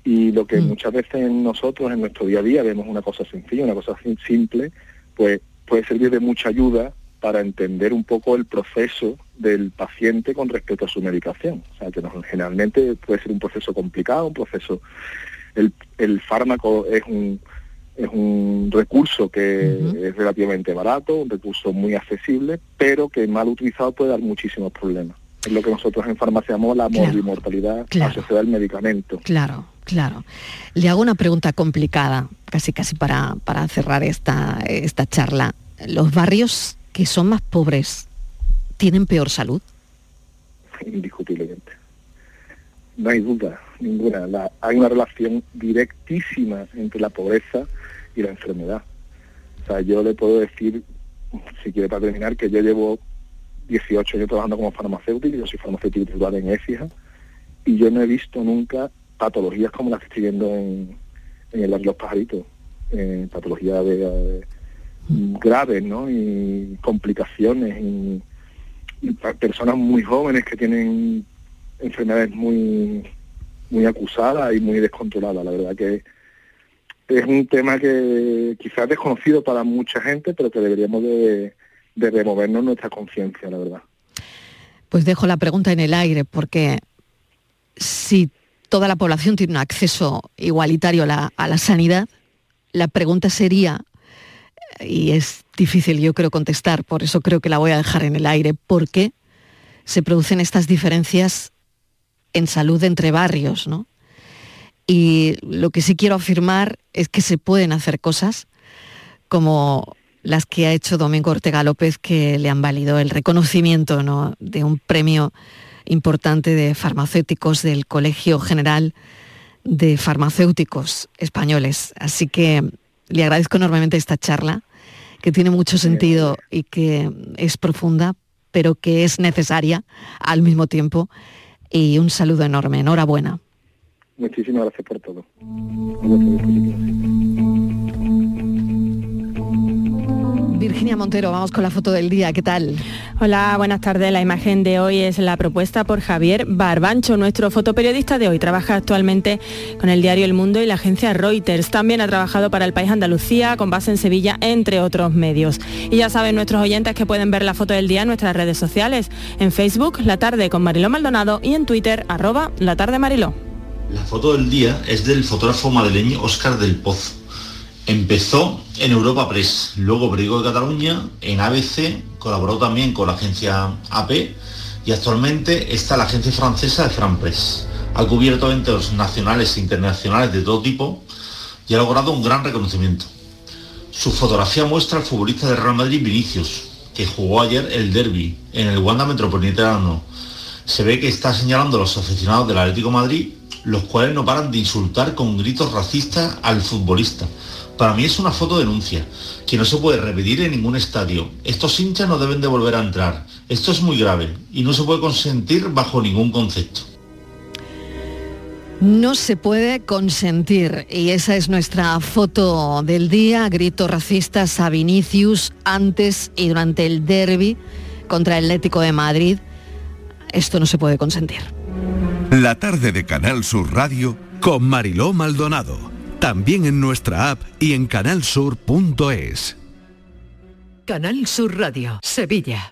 Y lo que muchas veces nosotros en nuestro día a día vemos una cosa sencilla, una cosa simple, pues puede servir de mucha ayuda para entender un poco el proceso del paciente con respecto a su medicación. O sea, que generalmente puede ser un proceso complicado, un proceso... El, el fármaco es un, es un recurso que es relativamente barato, un recurso muy accesible, pero que mal utilizado puede dar muchísimos problemas. Es lo que nosotros en farmacia llamamos la morbimortalidad asociada al medicamento. Claro, claro. Le hago una pregunta complicada, casi casi para, para cerrar esta, esta charla. ¿Los barrios que son más pobres tienen peor salud? Indiscutiblemente. No hay duda ninguna. hay una relación directísima entre la pobreza y la enfermedad. O sea, yo le puedo decir, si quiere para terminar, que yo llevo 18 años trabajando como farmacéutico, yo soy farmacéutico titular en EFIA, y yo no he visto nunca patologías como las que estoy viendo en, en Los Pajaritos, eh, patologías de, graves, ¿no? Y complicaciones, y, personas muy jóvenes que tienen enfermedades muy muy acusadas y muy descontroladas. La verdad que es un tema que quizás desconocido para mucha gente, pero que deberíamos de, removernos nuestra conciencia, la verdad. Pues dejo la pregunta en el aire, porque si toda la población tiene un acceso igualitario a la, a la sanidad, la pregunta sería, y es difícil yo creo contestar, por eso creo que la voy a dejar en el aire, ¿por qué se producen estas diferencias en salud entre barrios? ¿no? Y lo que sí quiero afirmar es que se pueden hacer cosas como las que ha hecho Domingo Ortega López, que le han valido el reconocimiento ¿no? de un premio importante de farmacéuticos del Colegio General de Farmacéuticos Españoles. Así que le agradezco enormemente esta charla, que tiene mucho sentido y que es profunda, pero que es necesaria al mismo tiempo. Y un saludo enorme. Enhorabuena. Muchísimas gracias por todo. Virginia Montero, vamos con la foto del día, ¿qué tal? Hola, buenas tardes. La imagen de hoy es la propuesta por Javier Barbancho, nuestro fotoperiodista de hoy. Trabaja actualmente con el diario El Mundo y la agencia Reuters. También ha trabajado para El País Andalucía, con base en Sevilla, entre otros medios. Y ya saben nuestros oyentes que pueden ver la foto del día en nuestras redes sociales, en Facebook, La Tarde con Mariló Maldonado y en Twitter, arroba La Tarde Mariló. La foto del día es del fotógrafo madrileño Óscar del Pozo. Empezó en Europa Press, luego Brigo de Cataluña, en ABC, colaboró también con la agencia AP y actualmente está la agencia francesa de Fran Press. Ha cubierto eventos nacionales e internacionales de todo tipo y ha logrado un gran reconocimiento. Su fotografía muestra al futbolista de Real Madrid Vinicius, que jugó ayer el derby en el Wanda Metropolitano. Se ve que está señalando a los aficionados del Atlético Madrid los cuales no paran de insultar con gritos racistas al futbolista. Para mí es una foto denuncia, que no se puede repetir en ningún estadio. Estos hinchas no deben de volver a entrar. Esto es muy grave y no se puede consentir bajo ningún concepto. No se puede consentir y esa es nuestra foto del día, gritos racistas a Vinicius antes y durante el derby contra el Atlético de Madrid. Esto no se puede consentir. La tarde de Canal Sur Radio con Mariló Maldonado. También en nuestra app y en canalsur.es. Canal Sur Radio, Sevilla.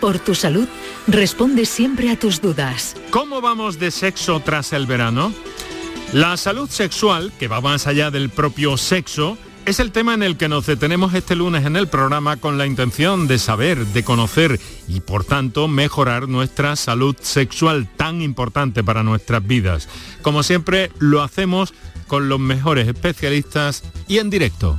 por tu salud, responde siempre a tus dudas. ¿Cómo vamos de sexo tras el verano? La salud sexual, que va más allá del propio sexo, es el tema en el que nos detenemos este lunes en el programa con la intención de saber, de conocer y por tanto mejorar nuestra salud sexual tan importante para nuestras vidas. Como siempre, lo hacemos con los mejores especialistas y en directo.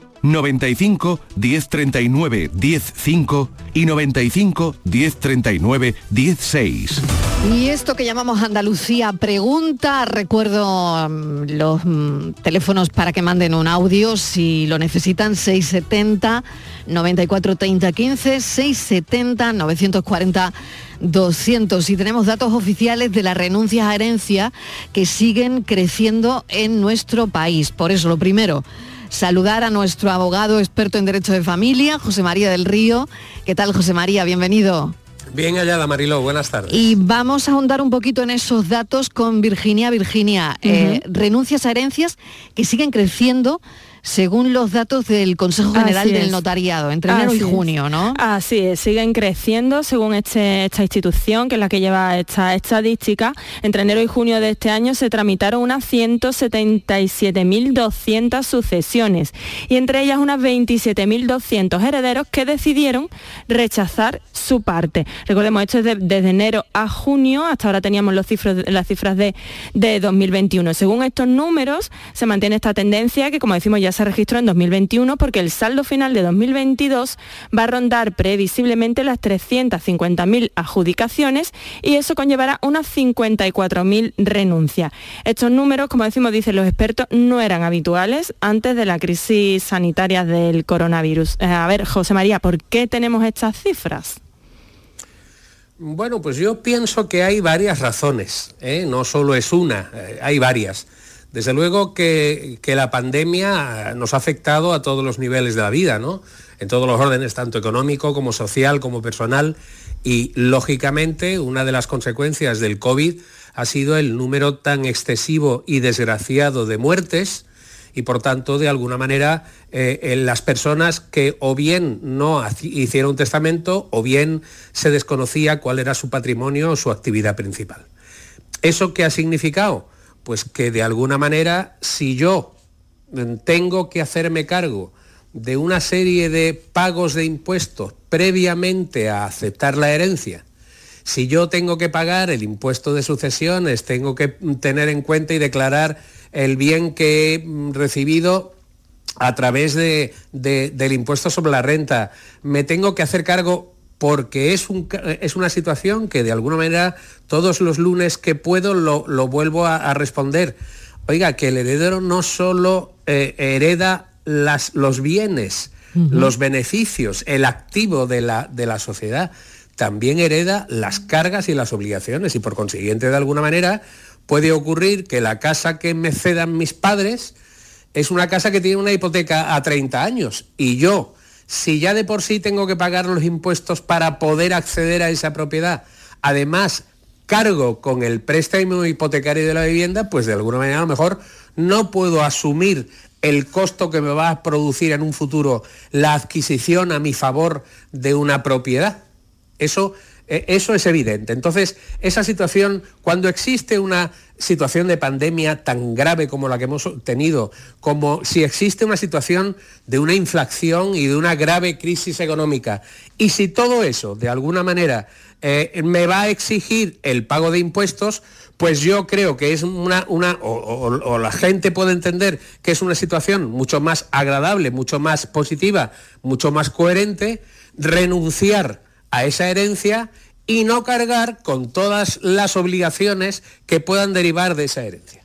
95 1039 105 y 95 1039 16. Y esto que llamamos Andalucía Pregunta, recuerdo mm, los mm, teléfonos para que manden un audio si lo necesitan, 670 94 30 15, 670 940 200 y tenemos datos oficiales de las renuncias a herencia que siguen creciendo en nuestro país. Por eso, lo primero, saludar a nuestro abogado experto en derecho de familia, José María del Río. ¿Qué tal, José María? Bienvenido. Bien hallada, Mariló, buenas tardes. Y vamos a ahondar un poquito en esos datos con Virginia. Virginia, eh, renuncias a herencias que siguen creciendo según los datos del Consejo General Así del es. Notariado, entre enero y Así junio, ¿no? Así es, siguen creciendo según este- esta institución, que es la que lleva esta estadística. Entre enero y junio de este año se tramitaron unas 177.200 sucesiones y entre ellas unas 27.200 herederos que decidieron rechazar su parte. Recordemos, esto es de- desde enero a junio, hasta ahora teníamos los cifros- las cifras de, de 2021. Según estos números, se mantiene esta tendencia que, como decimos, ya se registró en 2021 porque el saldo final de 2022 va a rondar previsiblemente las 350.000 adjudicaciones y eso conllevará unas 54.000 renuncias. Estos números, como decimos, dicen los expertos, no eran habituales antes de la crisis sanitaria del coronavirus. Eh, a ver, José María, ¿por qué tenemos estas cifras? Bueno, pues yo pienso que hay varias razones, ¿eh? no solo es una, eh, hay varias. Desde luego que, la pandemia nos ha afectado a todos los niveles de la vida, ¿no? En todos los órdenes, tanto económico como social como personal. Y lógicamente una de las consecuencias del COVID ha sido el número tan excesivo y desgraciado de muertes y por tanto de alguna manera eh, en las personas que o bien no hicieron testamento o bien se desconocía cuál era su patrimonio o su actividad principal. ¿Eso qué ha significado? Pues que de alguna manera si yo mm, tengo que hacerme cargo de una serie de pagos de impuestos previamente a aceptar la herencia, si yo tengo que pagar el impuesto de sucesiones, tengo que mm, tener en cuenta y declarar el bien que he mm, recibido a través de- de- del impuesto sobre la renta, me tengo que hacer cargo porque es, un es una situación que de alguna manera todos los lunes que puedo lo, lo vuelvo a, a responder. Oiga, que el heredero no solo eh, hereda las- los bienes, los beneficios, el activo de la, de la sociedad, también hereda las cargas y las obligaciones. Y por consiguiente de alguna manera puede ocurrir que la casa que me cedan mis padres es una casa que tiene una hipoteca a 30 años. Y yo, si ya de por sí tengo que pagar los impuestos para poder acceder a esa propiedad, además cargo con el préstamo hipotecario de la vivienda, pues de alguna manera a lo mejor no puedo asumir el costo que me va a producir en un futuro la adquisición a mi favor de una propiedad. Eso eso es evidente. Entonces, esa situación, cuando existe una situación de pandemia tan grave como la que hemos tenido, como si existe una situación de una inflación y de una grave crisis económica, y si todo eso, de alguna manera, eh, me va a exigir el pago de impuestos, pues yo creo que es una o, la gente puede entender que es una situación mucho más agradable, mucho más positiva, mucho más coherente, renunciar a esa herencia y no cargar con todas las obligaciones que puedan derivar de esa herencia.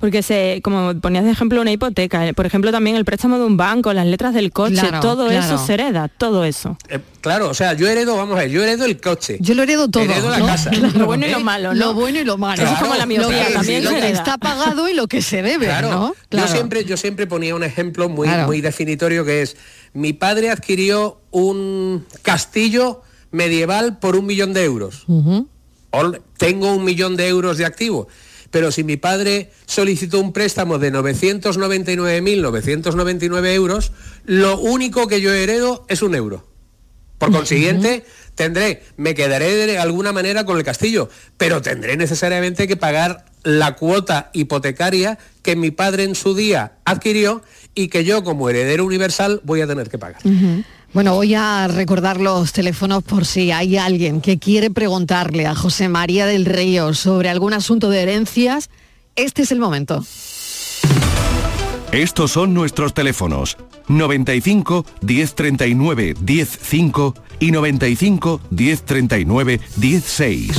Porque se, como ponías de ejemplo una hipoteca, eh, por ejemplo también el préstamo de un banco, las letras del coche, todo eso se hereda, todo eso. Eh, claro, o sea, yo heredo, vamos a ver, yo heredo el coche. Yo lo heredo todo. Heredo la casa. Lo bueno y lo malo, Lo bueno y lo malo. Eso es como la miopía, también lo que está pagado y lo que se debe, claro. Yo siempre, yo siempre ponía un ejemplo muy, muy definitorio que es, mi padre adquirió un castillo medieval por un millón de euros. Tengo un millón de euros de activo. Pero si mi padre solicitó un préstamo de 999.999 euros, lo único que yo heredo es un euro. Por consiguiente, tendré, me quedaré de alguna manera con el castillo, pero tendré necesariamente que pagar la cuota hipotecaria que mi padre en su día adquirió y que yo como heredero universal voy a tener que pagar. Bueno, voy a recordar los teléfonos por si hay alguien que quiere preguntarle a José María del Río sobre algún asunto de herencias. Este es el momento. Estos son nuestros teléfonos 95 1039 105 y 95 1039 16.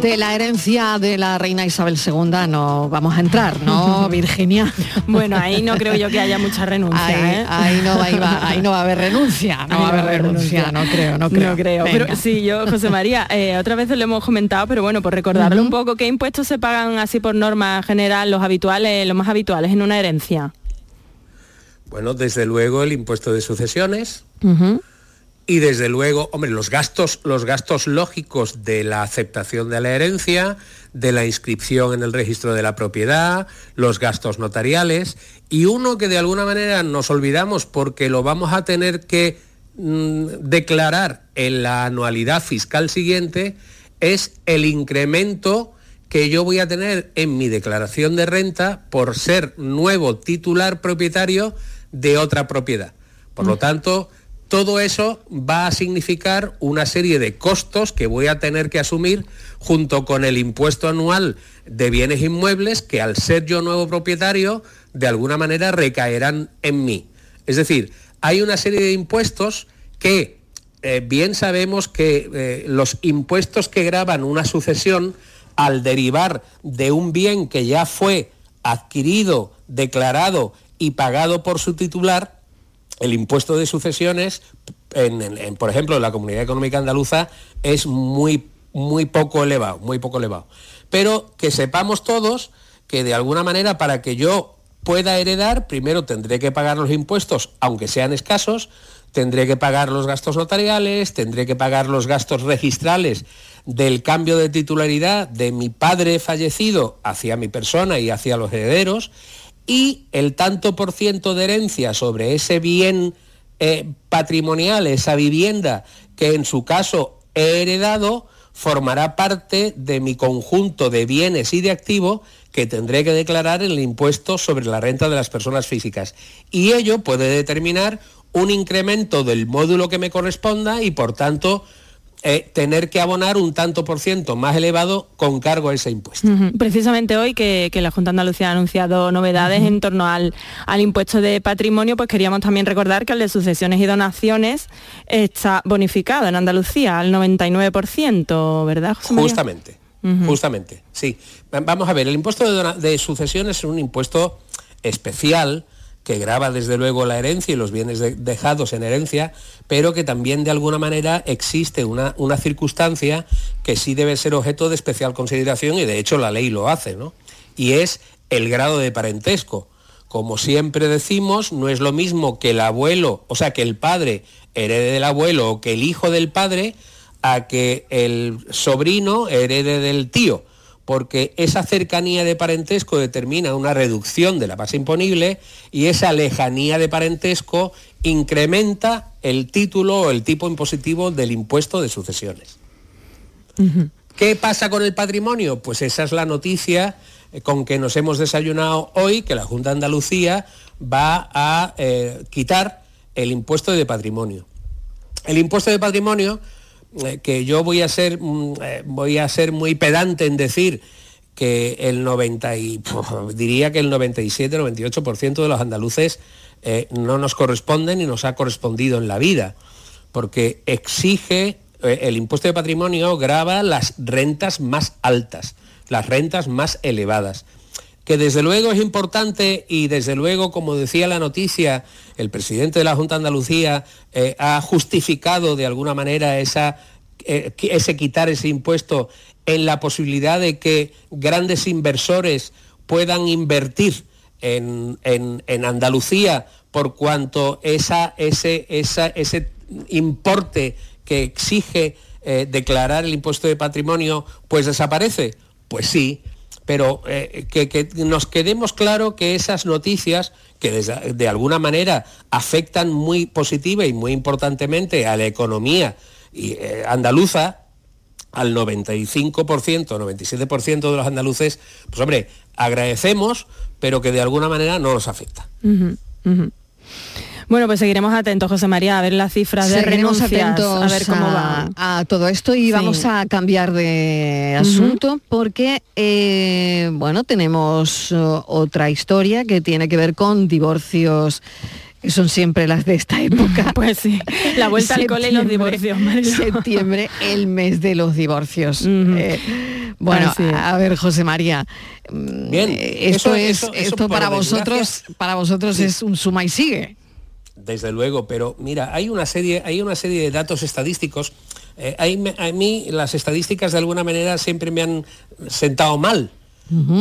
De la herencia de la reina Isabel II no vamos a entrar, ¿no, Virginia? Bueno, ahí no creo yo que haya mucha renuncia. Ahí, ¿eh? no, va, a haber renuncia, no va a haber renuncia, no creo, no creo. No creo. Pero sí, yo, José María, eh, otra vez lo hemos comentado, pero bueno, por recordarle un poco, ¿qué impuestos se pagan así por norma general, los habituales, los más habituales en una herencia? Bueno, desde luego el impuesto de sucesiones. Y desde luego, hombre, los gastos, los gastos lógicos de la aceptación de la herencia, de la inscripción en el registro de la propiedad, los gastos notariales, y uno que de alguna manera nos olvidamos porque lo vamos a tener que mm, declarar en la anualidad fiscal siguiente, es el incremento que yo voy a tener en mi declaración de renta por ser nuevo titular propietario de otra propiedad. Por lo tanto, todo eso va a significar una serie de costos que voy a tener que asumir junto con el impuesto anual de bienes inmuebles que al ser yo nuevo propietario, de alguna manera recaerán en mí. Es decir, hay una serie de impuestos que eh, bien sabemos que eh, los impuestos que graban una sucesión al derivar de un bien que ya fue adquirido, declarado y pagado por su titular, el impuesto de sucesiones, por ejemplo, en la Comunidad Económica Andaluza, es muy, muy poco elevado, muy poco elevado. Pero que sepamos todos que de alguna manera para que yo pueda heredar, primero tendré que pagar los impuestos, aunque sean escasos, tendré que pagar los gastos notariales, tendré que pagar los gastos registrales del cambio de titularidad de mi padre fallecido hacia mi persona y hacia los herederos, y el tanto por ciento de herencia sobre ese bien eh, patrimonial, esa vivienda que en su caso he heredado, formará parte de mi conjunto de bienes y de activos que tendré que declarar en el impuesto sobre la renta de las personas físicas. Y ello puede determinar un incremento del módulo que me corresponda y por tanto eh, tener que abonar un tanto por ciento más elevado con cargo a ese impuesto. Precisamente hoy que, la Junta de Andalucía ha anunciado novedades en torno al, impuesto de patrimonio, pues queríamos también recordar que el de sucesiones y donaciones está bonificado en Andalucía al 99%, ¿verdad, José Justamente, justamente, sí. Vamos a ver, el impuesto de, de sucesiones es un impuesto especial que graba desde luego la herencia y los bienes dejados en herencia, pero que también de alguna manera existe una, una, circunstancia que sí debe ser objeto de especial consideración y de hecho la ley lo hace, ¿no? Y es el grado de parentesco. Como siempre decimos, no es lo mismo que el abuelo, o sea, que el padre herede del abuelo o que el hijo del padre, a que el sobrino herede del tío porque esa cercanía de parentesco determina una reducción de la base imponible y esa lejanía de parentesco incrementa el título o el tipo impositivo del impuesto de sucesiones. ¿Qué pasa con el patrimonio? Pues esa es la noticia eh, con que nos hemos desayunado hoy, que la Junta de Andalucía va a eh, quitar el impuesto de patrimonio. El impuesto de patrimonio, que yo voy a ser, mm, voy a ser muy pedante en decir que el 90 y, diría que el 97-98% de los andaluces no nos corresponden y nos ha correspondido en la vida, porque exige el impuesto de patrimonio grava las rentas más altas, las rentas más elevadas que desde luego es importante y desde luego, como decía la noticia, el presidente de la Junta de Andalucía eh, ha justificado de alguna manera esa, eh, ese quitar ese impuesto en la posibilidad de que grandes inversores puedan invertir en, Andalucía por cuanto esa, ese, ese importe que exige eh, declarar el impuesto de patrimonio pues desaparece. Pues sí, pero eh, que, nos quedemos claro que esas noticias, que de alguna manera afectan muy positiva y muy importantemente a la economía eh, andaluza, al 95%, 97% de los andaluces, pues hombre, agradecemos, pero que de alguna manera no nos afecta. Bueno, pues seguiremos atentos, José María, a ver las cifras de renuncias, atentos a ver cómo va. A todo esto y vamos a cambiar de asunto porque, eh, bueno, tenemos uh, otra historia que tiene que ver con divorcios que son siempre las de esta época. Pues sí, la vuelta al cole y los divorcios. Septiembre, el mes de los divorcios. Eh, bueno, a ver, José María. Bien, eh, esto es esto para vosotros, para vosotros es un suma y sigue. Desde luego, pero mira, hay una serie, hay una serie de datos estadísticos. Eh, a mí las estadísticas de alguna manera siempre me han sentado mal,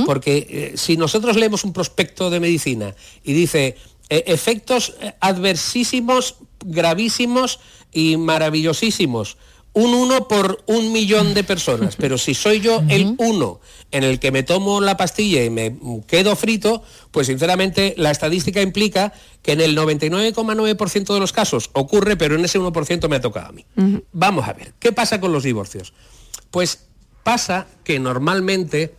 porque eh, si nosotros leemos un prospecto de medicina y dice eh, efectos adversísimos, gravísimos y maravillosísimos un uno por un millón de personas, pero si soy yo el uno en el que me tomo la pastilla y me quedo frito, pues sinceramente la estadística implica que en el 99,9% de los casos ocurre, pero en ese 1% me ha tocado a mí. Vamos a ver, ¿qué pasa con los divorcios? Pues pasa que normalmente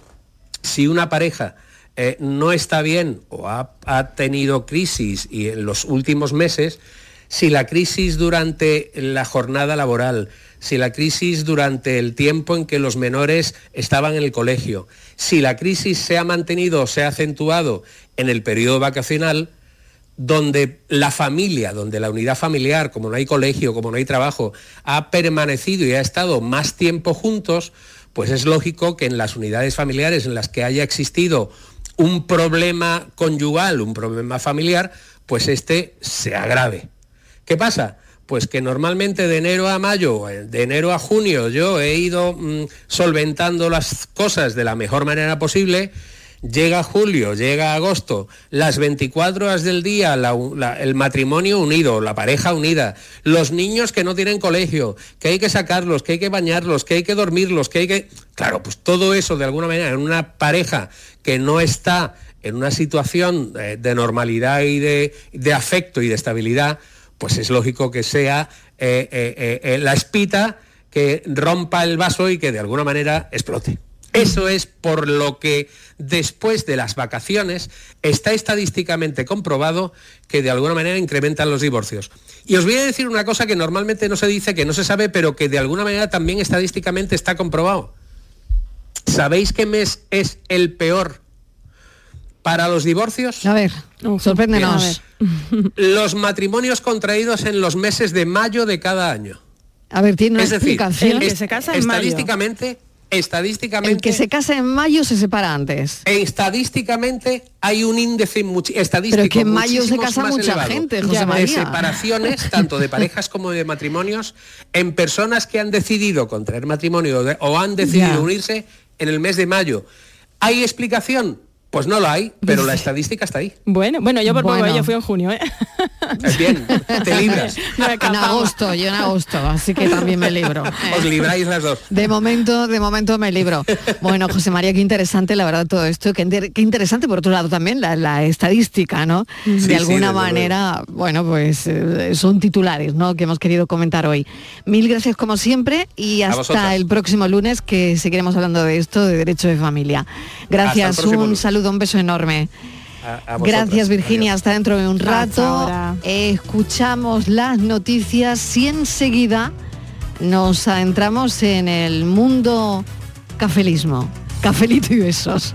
si una pareja eh, no está bien o ha, ha tenido crisis y en los últimos meses, si la crisis durante la jornada laboral, si la crisis durante el tiempo en que los menores estaban en el colegio, si la crisis se ha mantenido o se ha acentuado en el periodo vacacional, donde la familia, donde la unidad familiar, como no hay colegio, como no hay trabajo, ha permanecido y ha estado más tiempo juntos, pues es lógico que en las unidades familiares en las que haya existido un problema conyugal, un problema familiar, pues este se agrave. ¿Qué pasa? Pues que normalmente de enero a mayo, de enero a junio, yo he ido mm, solventando las cosas de la mejor manera posible. Llega julio, llega agosto, las 24 horas del día, el matrimonio unido, la pareja unida, los niños que no tienen colegio, que hay que sacarlos, que hay que bañarlos, que hay que dormirlos, que hay que... Claro, pues todo eso de alguna manera en una pareja que no está en una situación eh, de, normalidad y de afecto y de estabilidad, pues es lógico que sea eh, eh, eh, la espita que rompa el vaso y que de alguna manera explote. Eso es por lo que después de las vacaciones está estadísticamente comprobado que de alguna manera incrementan los divorcios. Y os voy a decir una cosa que normalmente no se dice, que no se sabe, pero que de alguna manera también estadísticamente está comprobado. ¿Sabéis qué mes es el peor para los divorcios? A ver, sorpréndenos. Los matrimonios contraídos en los meses de mayo de cada año. A ver, tiene una es decir, explicación. que se casa en estadísticamente, estadísticamente. El que se casa en mayo se separa antes. Estadísticamente hay un índice estadístico. Pero que en mayo se casa mucha gente, José De separaciones, tanto de parejas como de matrimonios, en personas que han decidido contraer matrimonio o han decidido unirse en el mes de mayo. ¿Hay explicación? Pues no lo hay, pero la estadística está ahí. Bueno, bueno, yo por poco, yo fui en junio, ¿eh? Bien, te libras. en agosto, yo en agosto, así que también me libro. Os libráis las dos. De momento, de momento me libro. Bueno, José María, qué interesante, la verdad, todo esto. Qué, qué interesante, por otro lado, también la, estadística, ¿no? de alguna manera, bueno, pues eh, son titulares, ¿no? Que hemos querido comentar hoy. Mil gracias, como siempre, y hasta el próximo lunes, que seguiremos hablando de esto, de derecho de familia. Gracias, un saludo, un beso enorme. Gracias Virginia, hasta dentro de un rato. Escuchamos las noticias y enseguida nos adentramos en el mundo cafelismo. Cafelito y besos.